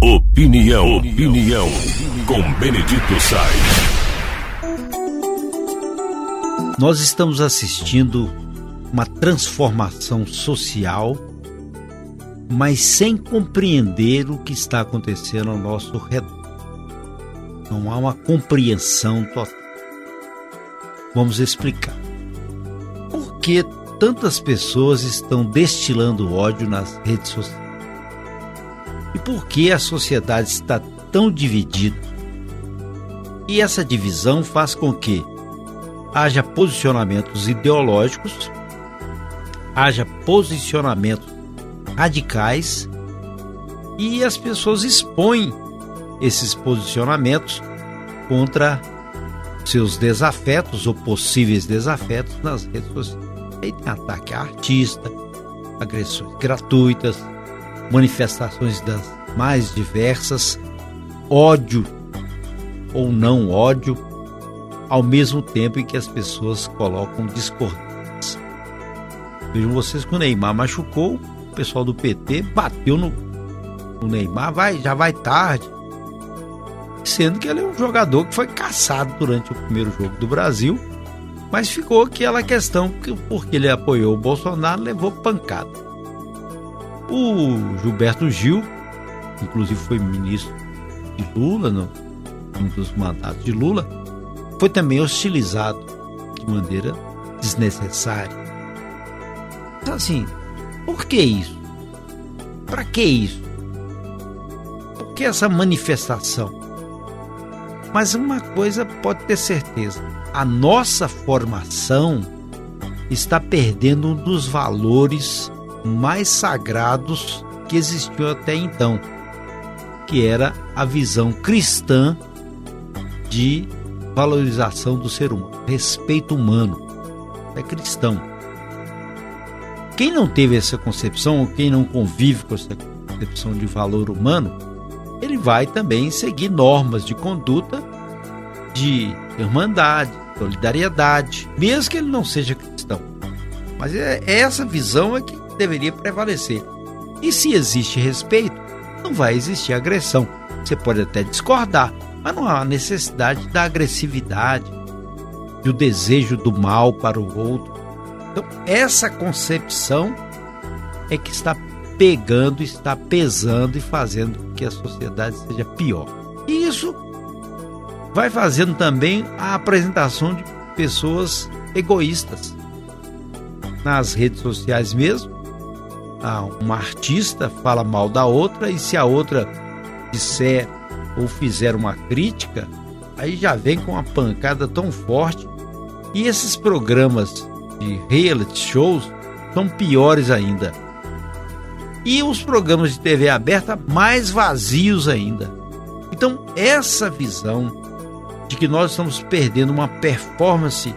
Opinião, opinião, com Benedito Sainz. Nós estamos assistindo uma transformação social, mas sem compreender o que está acontecendo ao nosso redor. Não há uma compreensão total. Vamos explicar. Por que tantas pessoas estão destilando ódio nas redes sociais? E por que a sociedade está tão dividida? E essa divisão faz com que haja posicionamentos ideológicos, haja posicionamentos radicais e as pessoas expõem esses posicionamentos contra seus desafetos ou possíveis desafetos nas redes sociais. Aí tem ataque a artista, agressões gratuitas, manifestações das mais diversas, ódio ou não ódio, ao mesmo tempo em que as pessoas colocam discordância. Vejam vocês que o Neymar machucou, o pessoal do PT bateu no, no Neymar, vai, já vai tarde. Sendo que ele é um jogador que foi caçado durante o primeiro jogo do Brasil, mas ficou aquela questão que porque ele apoiou o Bolsonaro, levou pancada. O Gilberto Gil, inclusive foi ministro de Lula, no, um dos mandatos de Lula, foi também hostilizado de maneira desnecessária. Então, assim, por que isso? Para que isso? Por que essa manifestação? Mas uma coisa pode ter certeza: a nossa formação está perdendo um dos valores mais sagrados que existiu até então, que era a visão cristã de valorização do ser humano, respeito humano. É cristão. Quem não teve essa concepção, ou quem não convive com essa concepção de valor humano, ele vai também seguir normas de conduta de irmandade, solidariedade, mesmo que ele não seja cristão. Mas é essa visão é que deveria prevalecer. E se existe respeito, não vai existir agressão. Você pode até discordar, mas não há necessidade da agressividade, do desejo do mal para o outro. Então, essa concepção é que está pegando, está pesando e fazendo com que a sociedade seja pior. E isso vai fazendo também a apresentação de pessoas egoístas. Nas redes sociais mesmo, uma artista fala mal da outra e se a outra disser ou fizer uma crítica, aí já vem com uma pancada tão forte. E esses programas de reality shows são piores ainda. E os programas de TV aberta mais vazios ainda. Então, essa visão de que nós estamos perdendo uma performance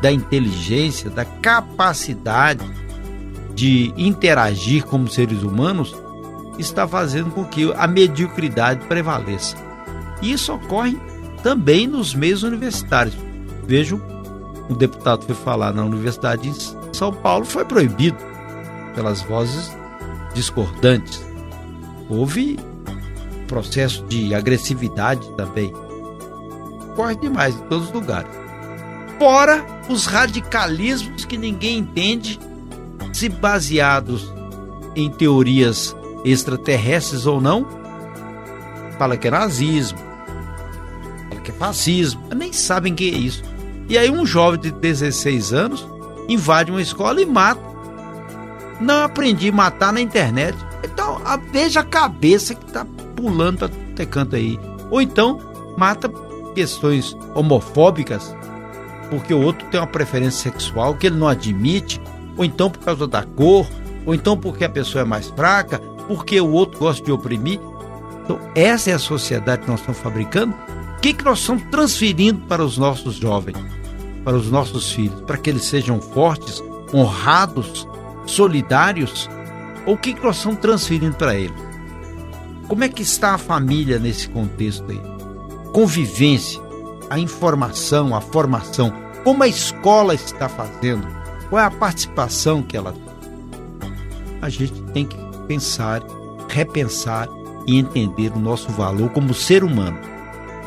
da inteligência, da capacidade de interagir como seres humanos, está fazendo com que a mediocridade prevaleça. E isso ocorre também nos meios universitários. Vejo, um deputado foi falar na Universidade de São Paulo, foi proibido pelas vozes discordantes. Houve processo de agressividade também. Ocorre demais em todos os lugares. Fora os radicalismos que ninguém entende, se baseados em teorias extraterrestres ou não, fala que é nazismo, fala que é fascismo, nem sabem que é isso. E aí um jovem de 16 anos invade uma escola e mata. Não aprendi a matar na internet. Então, veja a cabeça que tá pulando pra canto aí. Ou então, mata questões homofóbicas, porque o outro tem uma preferência sexual que ele não admite, ou então por causa da cor, ou então porque a pessoa é mais fraca, porque o outro gosta de oprimir. Então, essa é a sociedade que nós estamos fabricando. O que, que nós estamos transferindo para os nossos jovens, para os nossos filhos, para que eles sejam fortes, honrados, solidários? Ou o que, que nós estamos transferindo para eles? Como é que está a família nesse contexto aí? Convivência, a informação, a formação, como a escola está fazendo, qual é a participação que ela tem. A gente tem que pensar, repensar e entender o nosso valor como ser humano.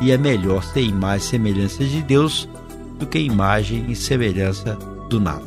E é melhor ser imagem e semelhança de Deus do que imagem e semelhança do nada.